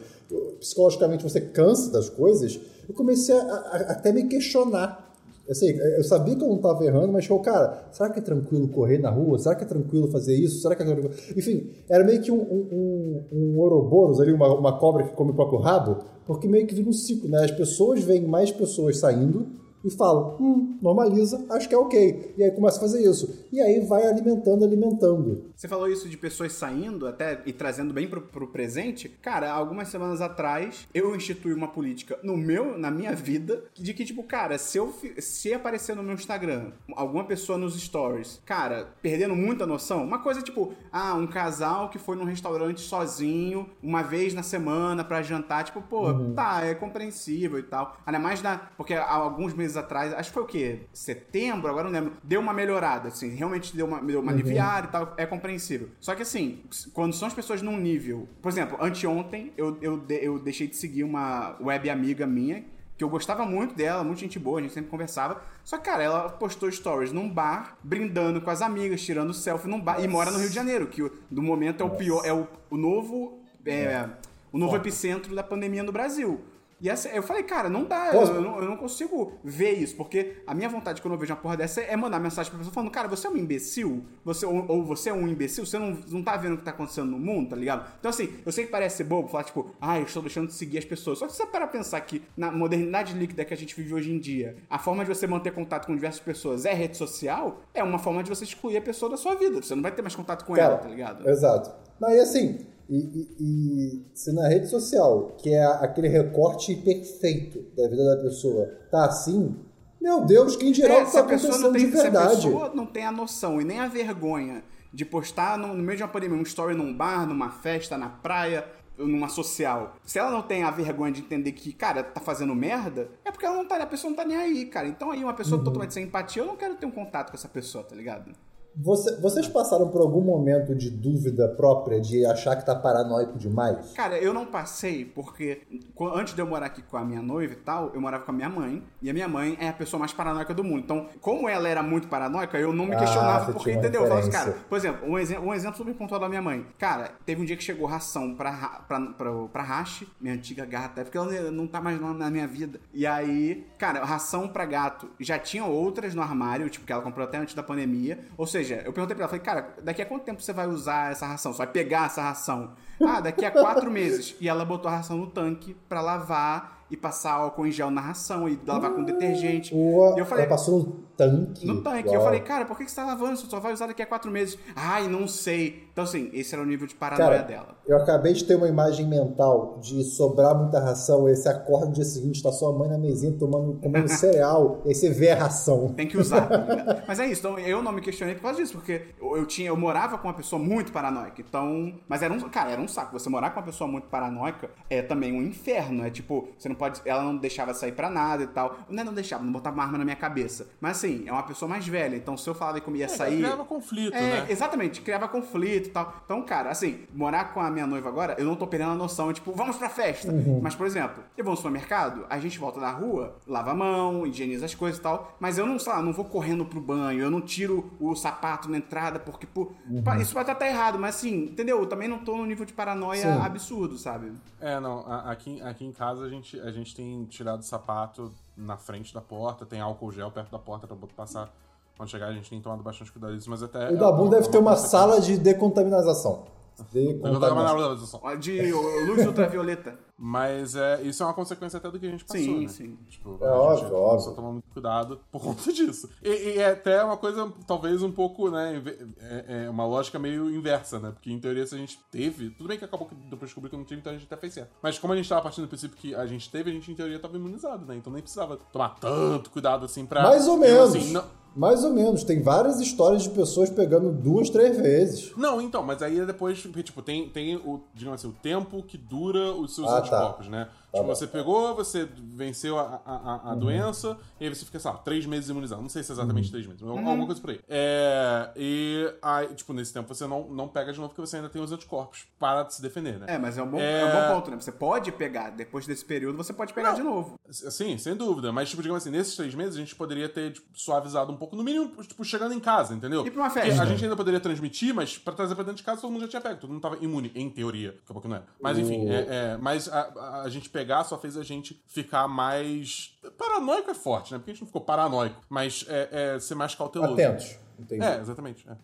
psicologicamente você cansa das coisas, eu comecei a- a até me questionar. Assim, eu sabia que eu não estava errando, mas, tipo, cara, será que é tranquilo correr na rua? Será que é tranquilo fazer isso? Será que é tranquilo... Enfim, era meio que um, um, um, um Ouroboros ali, uma, uma cobra que come o próprio rabo, porque meio que vira um ciclo, né? As pessoas veem mais pessoas saindo, e falam, hum, normaliza, acho que é ok. E aí começa a fazer isso. E aí vai alimentando, alimentando. Você falou isso de pessoas saindo até e trazendo bem pro, pro presente. Cara, algumas semanas atrás, eu instituí uma política no meu, na minha vida, de que, tipo, cara, se eu se aparecer no meu Instagram alguma pessoa nos stories, cara, perdendo muita noção, uma coisa tipo, ah, um casal que foi num restaurante sozinho uma vez na semana pra jantar, tipo, pô, tá, é compreensível e tal. Ainda mais na. Porque há alguns meses atrás, acho que foi o quê? Setembro, agora não lembro. Deu uma melhorada, assim, realmente deu uma, deu uma aliviada e tal, é compreensível. Só que assim, quando são as pessoas num nível. Por exemplo, anteontem eu, eu, de- eu deixei de seguir uma web amiga minha. Que eu gostava muito dela, muito gente boa, a gente sempre conversava. Só que, cara, ela postou stories num bar, brindando com as amigas, tirando selfie num bar. E mora no Rio de Janeiro, que no momento é o pior, é o, o novo. é, o novo epicentro da pandemia no Brasil. E essa, eu falei, cara, não dá, eu, eu não, eu não consigo ver isso, porque a minha vontade quando eu vejo uma porra dessa é mandar mensagem pra pessoa falando, cara, você é um imbecil? Você, ou, ou você é um imbecil? Você não, não tá vendo o que tá acontecendo no mundo, tá ligado? Então, assim, eu sei que parece ser bobo falar, tipo, ah, eu estou deixando de seguir as pessoas. Só que você para pensar que na modernidade líquida que a gente vive hoje em dia, a forma de você manter contato com diversas pessoas é rede social, é uma forma de você excluir a pessoa da sua vida. Você não vai ter mais contato com ela, tá ligado? Exato. Não, e assim, E, e- e se na rede social, que é aquele recorte perfeito da vida da pessoa, tá assim, meu Deus, que se tá a pessoa não acontecendo tem, de se a verdade? pessoa não tem a noção e nem a vergonha de postar no, no meio de uma pandemia um story num bar, numa festa, na praia, numa social. Se ela não tem a vergonha de entender que, cara, tá fazendo merda, é porque ela não tá, a pessoa não tá nem aí, cara. Então aí uma pessoa Uhum. totalmente sem empatia, eu não quero ter um contato com essa pessoa, tá ligado? Você- vocês passaram por algum momento de dúvida própria, de achar que tá paranoico demais? Cara, eu não passei porque qu- antes de eu morar aqui com a minha noiva e tal, eu morava com a minha mãe. E a minha mãe é a pessoa mais paranoica do mundo. Então, como ela era muito paranoica, eu não me Ah, questionava você porque, entendeu? Eu falava assim, cara, por exemplo, um, exe um exemplo super pontual da minha mãe. Cara, teve um dia que chegou ração pra, Ra- pra, pra, pra Hashi, minha antiga gata, é porque ela não tá mais na minha vida. E aí, cara, ração pra gato. Já tinha outras no armário, tipo, que ela comprou até antes da pandemia. Ou seja, eu perguntei pra ela, falei, cara, daqui a quanto tempo você vai usar essa ração? Você vai pegar essa ração? Ah, daqui a quatro meses. E ela botou a ração no tanque pra lavar e passar álcool em gel na ração e lavar com detergente. Ou E eu falei, ela passou no tanque? no tanque. Uau. Eu falei, cara, por que você tá lavando? Você só vai usar daqui a quatro meses. Ai, não sei. Então, assim, esse era o nível de paranoia Cara, dela. eu acabei de ter uma imagem mental de sobrar muita ração, esse acorda no dia seguinte, tá sua mãe na mesinha tomando, comendo (laughs) cereal, e aí você vê a ração. Tem que usar, tá? Mas é isso, então eu não me questionei por causa disso, porque eu, eu tinha, eu morava com uma pessoa muito paranoica, então. Mas era um. Cara, era um saco. Você morar com uma pessoa muito paranoica é também um inferno. É tipo, você não pode. Ela não deixava sair pra nada e tal. Não, é não deixava, não botava uma arma na minha cabeça. Mas assim, é uma pessoa mais velha, então se eu falava que eu ia É, sair. criava conflito, É, né? exatamente, criava conflito e tal. Então, cara, assim, morar com a minha noiva agora, eu não tô perdendo a noção, tipo, vamos pra festa. Mas, por exemplo, eu vou no supermercado, a gente volta da rua, lava a mão, higieniza as coisas e tal, mas eu não, sei lá, não vou correndo pro banho, eu não tiro o sapato na entrada, porque, pô, pá, isso pode estar errado, mas assim, entendeu? Eu também não tô no nível de paranoia Sim. absurdo, sabe? É, não, aqui, aqui em casa a gente, a gente tem tirado o sapato na frente da porta, tem álcool gel perto da porta pra botar- passar quando chegar, a gente tem tomado bastante cuidado disso, mas até. O Dabu deve ter uma sala de decontaminação. Decontaminação. Ó, De luz ultravioleta. Mas é, isso é uma consequência até do que a gente passou, Sim, né? sim. Tipo, É a óbvio, gente óbvio. a tomar muito cuidado por (laughs) conta disso. E, e é até uma coisa, talvez um pouco, né, é, é uma lógica meio inversa, né? Porque em teoria se a gente teve, tudo bem que acabou que depois descobriu que não tive, então a gente até fez certo. Mas como a gente tava partindo do princípio que a gente teve, a gente em teoria tava imunizado, né? Então nem precisava tomar tanto cuidado assim pra... Mais ou eu, menos. assim, não- Mais ou menos. Tem várias histórias de pessoas pegando duas, três vezes. Não, então, mas aí é depois, tipo, tem, tem o, digamos assim, o tempo que dura os seus Ah, tá. anticorpos, né? Tipo, bom. você pegou, você venceu a, a, a- a doença, e aí você fica, sei lá, três meses imunizado. Não sei se é exatamente três meses, mas alguma coisa por aí. É, e aí, tipo, nesse tempo você não, não pega de novo porque você ainda tem os anticorpos para se defender, né? É, mas é um, bom, É. é um bom ponto, né? Você pode pegar, depois desse período, você pode pegar Não. de novo. Sim, sem dúvida. Mas, tipo, digamos assim, nesses três meses a gente poderia ter tipo, suavizado um pouco, no mínimo, tipo, chegando em casa, entendeu? Ir pra uma Porque festa. A gente ainda poderia transmitir, mas pra trazer pra dentro de casa todo mundo já tinha pego, todo mundo tava imune, em teoria. Daqui a pouco não era. Mas enfim, O- é, é, mas a, a- a gente pegar só fez a gente ficar mais. Paranoico é forte, né? Porque a gente não ficou paranoico, mas é, é ser mais cauteloso. Atentos. Entendi. É, exatamente. é.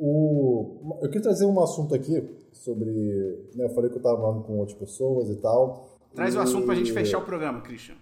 O... Eu queria trazer um assunto aqui sobre. né, eu falei que eu tava falando com outras pessoas e tal. Traz o E- assunto pra gente fechar o programa, Christian.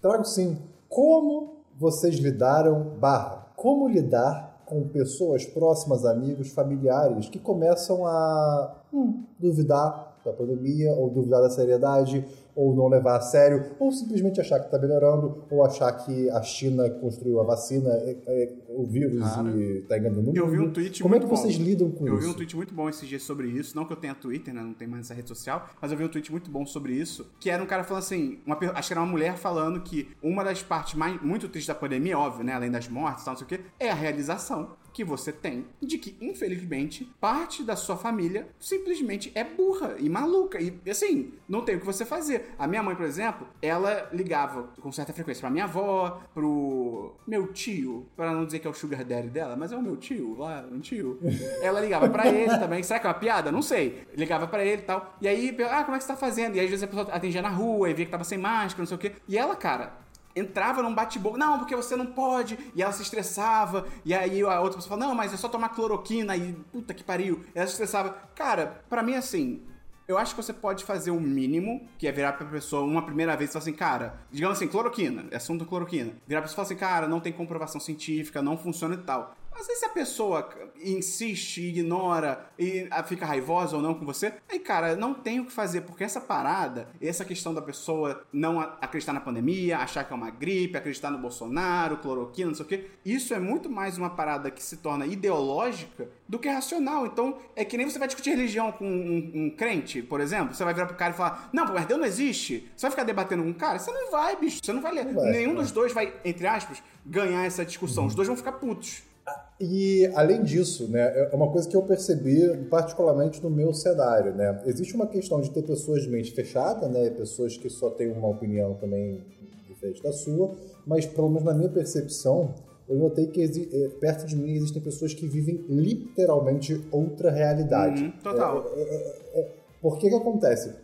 Trago sim. Como vocês lidaram, barra, como lidar com pessoas próximas, amigos, familiares que começam a hum, duvidar da pandemia, ou duvidar da seriedade, ou não levar a sério, ou simplesmente achar que está melhorando, ou achar que a China construiu a vacina, é- é o vírus Cara. e está enganando o mundo. Eu vi um tweet Como é muito que vocês bom. lidam com Eu isso? vi um tweet muito bom esses dias sobre isso. Não que eu tenha Twitter, né? Não tem mais essa rede social. Mas eu vi um tweet muito bom sobre isso. Que era um cara falando assim... Uma, acho que era uma mulher falando que uma das partes mais, muito tristes da pandemia, óbvio, né? Além das mortes e tal, não sei o quê. É a realização que você tem de que, infelizmente, parte da sua família simplesmente é burra e maluca. E, assim, não tem o que você fazer. A minha mãe, por exemplo, ela ligava com certa frequência pra minha avó, pro meu tio, pra não dizer que é o sugar daddy dela, mas é o meu tio, lá, um tio. Ela ligava pra ele (laughs) também. Será que é uma piada? Não sei. Ligava pra ele e tal. E aí, ah, como é que você tá fazendo? E aí, às vezes a pessoa atendia na rua e via que tava sem máscara, não sei o quê. E ela, cara, entrava num bate-boca, não, porque você não pode, e ela se estressava, e aí a outra pessoa falava, não, mas é só tomar cloroquina, e puta que pariu, ela se estressava. Cara, pra mim, assim, eu acho que você pode fazer o mínimo, que é virar pra pessoa uma primeira vez e falar assim, cara, digamos assim, cloroquina, é assunto cloroquina. Virar pra pessoa e falar assim, cara, não tem comprovação científica, não funciona e tal. Mas aí se a pessoa insiste, ignora e ah, fica raivosa ou não com você, aí, cara, não tem o que fazer, porque essa parada, essa questão da pessoa não acreditar na pandemia, achar que é uma gripe, acreditar no Bolsonaro, cloroquina, não sei o quê, isso é muito mais uma parada que se torna ideológica do que racional. Então, é que nem você vai discutir religião com um, um crente, por exemplo, você vai virar pro cara e falar, não, mas Deus não existe. Você vai ficar debatendo com um cara? Você não vai, bicho. Você não vai ler. Nenhum dos dois vai, entre aspas, ganhar essa discussão. Uhum. Os dois vão ficar putos. E além disso, né, é uma coisa que eu percebi particularmente no meu cenário, né? Existe uma questão de ter pessoas de mente fechada, né, pessoas que só têm uma opinião também diferente da sua, mas pelo menos na minha percepção, eu notei que é, perto de mim existem pessoas que vivem literalmente outra realidade. Uhum, total. É, é, é, por que que acontece?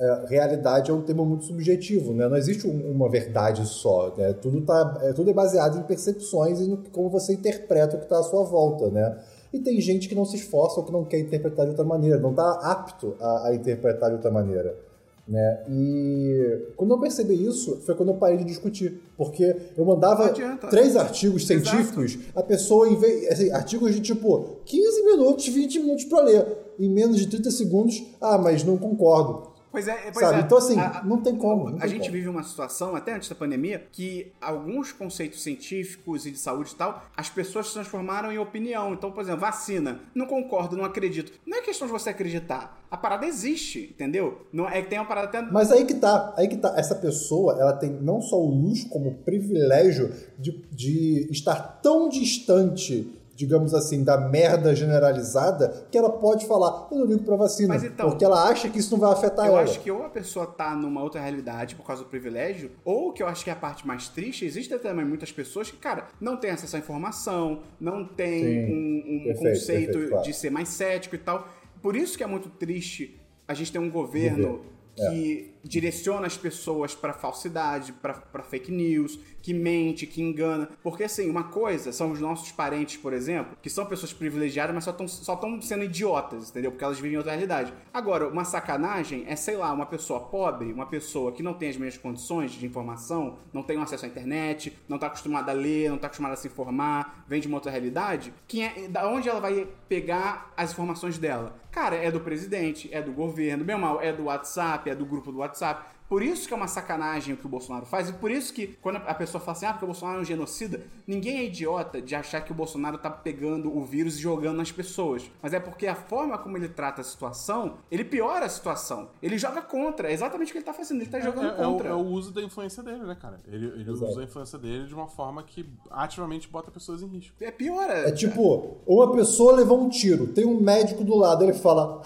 É, realidade é um termo muito subjetivo, né? Não existe um, uma verdade só, né? Tudo, tá, é, tudo é baseado em percepções e no como você interpreta o que está à sua volta, né? E tem gente que não se esforça ou que não quer interpretar de outra maneira, não está apto a, a, interpretar de outra maneira. Né? E quando eu percebi isso, foi quando eu parei de discutir. Porque eu mandava três artigos científicos, Exato. a pessoa, em vez. Assim, artigos de tipo 15 minutos, 20 minutos para ler. Em menos de 30 segundos, ah, mas não concordo. Pois é, pois Sabe? é. Então, assim, a, não tem como. Não a tem gente como. vive uma situação, até antes da pandemia, que alguns conceitos científicos e de saúde e tal, as pessoas se transformaram em opinião. Então, por exemplo, vacina. Não concordo, não acredito. Não é questão de você acreditar. A parada existe, entendeu? Não é que tem uma parada até. Mas aí que tá, aí que tá. Essa pessoa, ela tem não só o luxo, como o privilégio de, de estar tão distante digamos assim, da merda generalizada, que ela pode falar, eu não ligo pra vacina. Então, porque ela acha que isso não vai afetar eu ela. Eu acho que ou a pessoa tá numa outra realidade por causa do privilégio, ou que eu acho que é a parte mais triste, existem também muitas pessoas que, cara, não tem acesso à informação, não tem Sim, um, um perfeito, conceito perfeito, claro. de ser mais cético e tal. Por isso que é muito triste a gente ter um governo que é. Direciona as pessoas para falsidade, para fake news, que mente, que engana. Porque, assim, uma coisa são os nossos parentes, por exemplo, que são pessoas privilegiadas, mas só estão só sendo idiotas, entendeu? Porque elas vivem em outra realidade. Agora, uma sacanagem é, sei lá, uma pessoa pobre, uma pessoa que não tem as mesmas condições de informação, não tem acesso à internet, não está acostumada a ler, não está acostumada a se informar, vem de uma outra realidade, que é, da onde ela vai pegar as informações dela? Cara, é do presidente, é do governo, bem mal, é do WhatsApp, é do grupo do WhatsApp. WhatsApp Por isso que é uma sacanagem o que o Bolsonaro faz, e por isso que quando a pessoa fala assim, ah, porque o Bolsonaro é um genocida, ninguém é idiota de achar que o Bolsonaro tá pegando o vírus e jogando nas pessoas. Mas é porque a forma como ele trata a situação, ele piora a situação. Ele joga contra. É exatamente o que ele tá fazendo, ele tá jogando é, é, contra. É o, é o, uso da influência dele, né, cara? Ele, ele usa a influência dele de uma forma que ativamente bota pessoas em risco. É piora. É tipo, uma pessoa levou um tiro, tem um médico do lado, ele fala,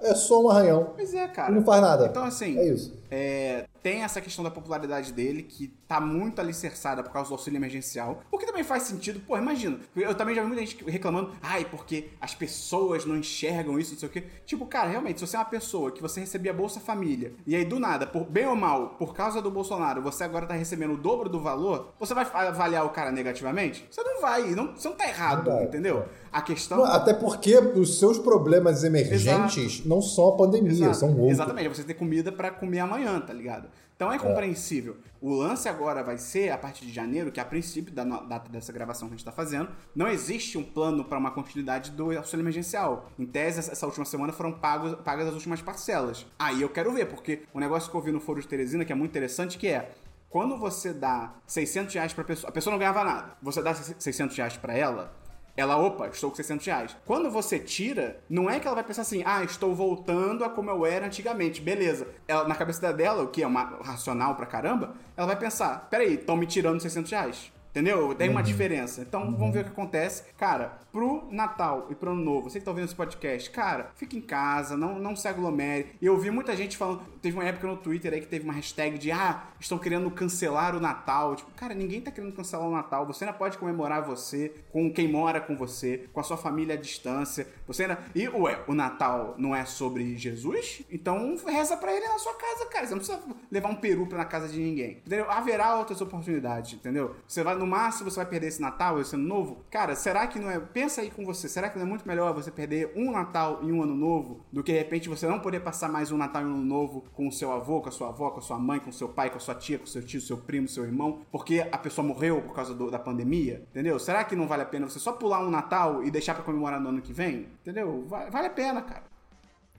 é só um arranhão. Pois é, cara. E não faz nada. Então, assim. É isso. É, tem essa questão da popularidade dele, que tá muito alicerçada por causa do auxílio emergencial. O que também faz sentido, pô, imagina. Eu também já vi muita gente reclamando, ai, porque as pessoas não enxergam isso, não sei o quê. Tipo, cara, realmente, se você é uma pessoa que você recebia Bolsa Família, e aí do nada, por bem ou mal, por causa do Bolsonaro, você agora tá recebendo o dobro do valor, você vai avaliar o cara negativamente? Você não vai, não, você não tá errado, não entendeu? A questão. Até porque os seus problemas emergentes Exato. não são a pandemia, Exato. são outros. Exatamente, você ter comida para comer amanhã, tá ligado? Então é compreensível. É. O lance agora vai ser, a partir de janeiro, que a princípio da data dessa gravação que a gente está fazendo, não existe um plano para uma continuidade do auxílio emergencial. Em tese, essa última semana foram pagos, pagas as últimas parcelas. Aí eu quero ver, porque o negócio que eu vi no Foro de Teresina, que é muito interessante, que é quando você dá 600 reais pra pessoa, a pessoa não ganhava nada. Você dá 600 reais pra ela, ela, opa, estou com 600 reais. Quando você tira, não é que ela vai pensar assim, ah, estou voltando a como eu era antigamente, beleza. Ela, na cabeça dela, o que é uma racional pra caramba, ela vai pensar, peraí, estão me tirando 600 reais. Entendeu? Tem uma uhum. diferença. Então uhum. vamos ver o que acontece. Cara, pro Natal e pro Ano Novo, você que tá ouvindo esse podcast, cara, fica em casa, não, não se aglomere. E eu vi muita gente falando. Teve uma época no Twitter aí que teve uma hashtag de ah, estão querendo cancelar o Natal. Tipo, cara, ninguém tá querendo cancelar o Natal. Você ainda pode comemorar você, com quem mora com você, com a sua família à distância. Você ainda. E, ué, o Natal não é sobre Jesus? Então reza pra ele na sua casa, cara. Você não precisa levar um peru pra na casa de ninguém. Entendeu? Haverá outras oportunidades, entendeu? Você vai no máximo você vai perder esse Natal, esse ano novo. Cara, será que não é. Pensa aí com você, será que não é muito melhor você perder um Natal e um ano novo do que de repente você não poder passar mais um Natal e um ano novo com o seu avô, com a sua avó, com a sua mãe, com o seu pai, com a sua tia, com o seu tio, seu primo, seu irmão, porque a pessoa morreu por causa do, da pandemia? Entendeu? Será que não vale a pena você só pular um Natal e deixar pra comemorar no ano que vem? Entendeu? Vale, vale a pena, cara.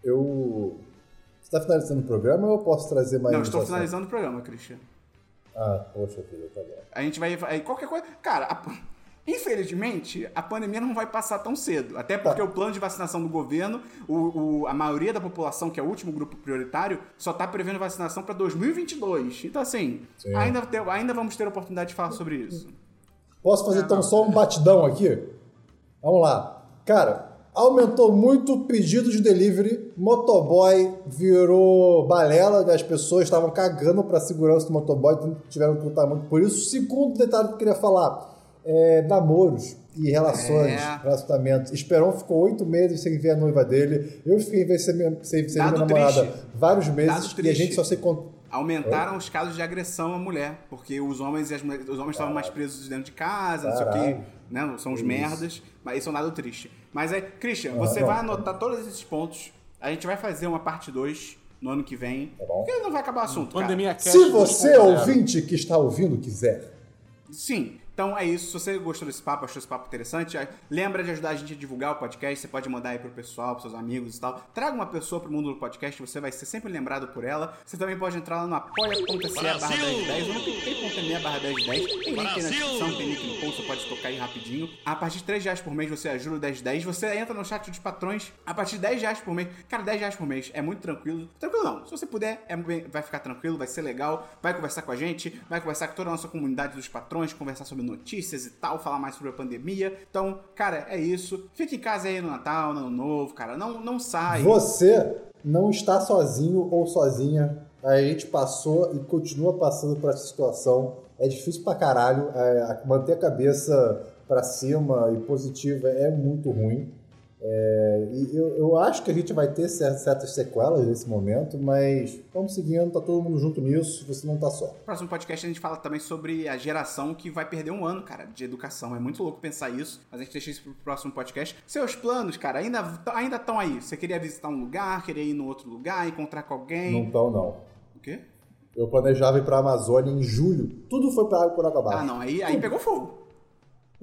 Eu. Você tá finalizando o programa ou eu posso trazer mais Não, estou finalizando o programa, Christian. Ah, poxa vida, tá bom. A gente vai. Aí qualquer coisa. Cara, a- infelizmente, a pandemia não vai passar tão cedo. Até porque Tá. o plano de vacinação do governo, o, o- a maioria da população, que é o último grupo prioritário, só tá prevendo vacinação para 2022. Então, assim, Sim. ainda, ainda vamos ter a oportunidade de falar sobre isso. Posso fazer então só um batidão aqui? Vamos lá. Cara, aumentou muito o pedido de delivery. Motoboy virou balela, as pessoas estavam cagando para a segurança do motoboy, tiveram que lutar muito por isso. Segundo detalhe que eu queria falar: é, namoros e relações, É. relacionamentos. Esperon ficou oito meses sem ver a noiva dele. Eu fiquei sem, minha- sem, sem ver minha namorada triste. vários meses e a triste. gente só se Aumentaram os casos de agressão à mulher, porque os homens e as mulheres, os homens estavam mais presos dentro de casa, não sei o quê, né? São os merdas, mas isso é um dado triste. Mas aí, Christian, você Ah, não. vai anotar todos esses pontos. A gente vai fazer uma parte 2 no ano que vem. Tá bom. Porque não vai acabar o assunto, cara. Pandemia Cast Se você, 2.0. ouvinte que está ouvindo, quiser Sim. Então é isso. Se você gostou desse papo, achou esse papo interessante, aí lembra de ajudar a gente a divulgar o podcast. Você pode mandar aí pro pessoal, pros seus amigos e tal. Traga uma pessoa pro mundo do podcast, você vai ser sempre lembrado por ela. Você também pode entrar lá no apoia.se barra 1010 ou no picpay.me barra 1010. Tem link aí na descrição, tem link no post, você pode tocar aí rapidinho. A partir de 3 reais por mês você ajuda o 1010. Você entra no chat dos patrões a partir de 10 reais por mês. Cara, 10 reais por mês é muito tranquilo. Tranquilo não. Se você puder, é bem- vai ficar tranquilo, vai ser legal. Vai conversar com a gente, vai conversar com toda a nossa comunidade dos patrões, conversar sobre notícias e tal, falar mais sobre a pandemia. Então, cara, é isso. Fique em casa aí no Natal, no Ano Novo, cara. Não, não sai. Você não está sozinho ou sozinha. A gente passou e continua passando por essa situação. É difícil pra caralho. É, manter a cabeça pra cima e positiva é muito ruim. É, e eu, eu acho que a gente vai ter cer- certas sequelas nesse momento, mas vamos seguindo, tá todo mundo junto nisso, você não tá só. No próximo podcast a gente fala também sobre a geração que vai perder um ano, cara, de educação. É muito louco pensar isso, mas a gente deixa isso pro próximo podcast. Seus planos, cara, ainda ainda estão aí. Você queria visitar um lugar, queria ir no outro lugar, encontrar com alguém. Não tão, não. O quê? Eu planejava ir pra Amazônia em julho. Tudo foi pra água por água abaixo. Ah, não, aí, aí pegou fogo.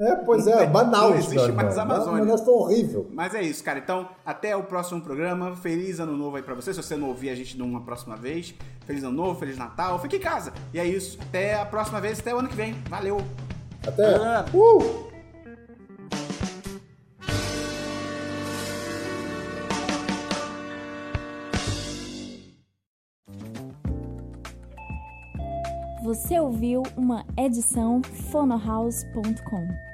É, pois é, Manaus, não existe mais. Amazônia. Manaus foi horrível. Mas é isso, cara. Então, até o próximo programa. Feliz ano novo aí pra você. Se você não ouvir a gente numa próxima vez. Feliz ano novo, feliz Natal. Fique em casa. E é isso. Até a próxima vez, até o ano que vem. Valeu! Até. É. Uh! Você ouviu uma edição fonohouse.com.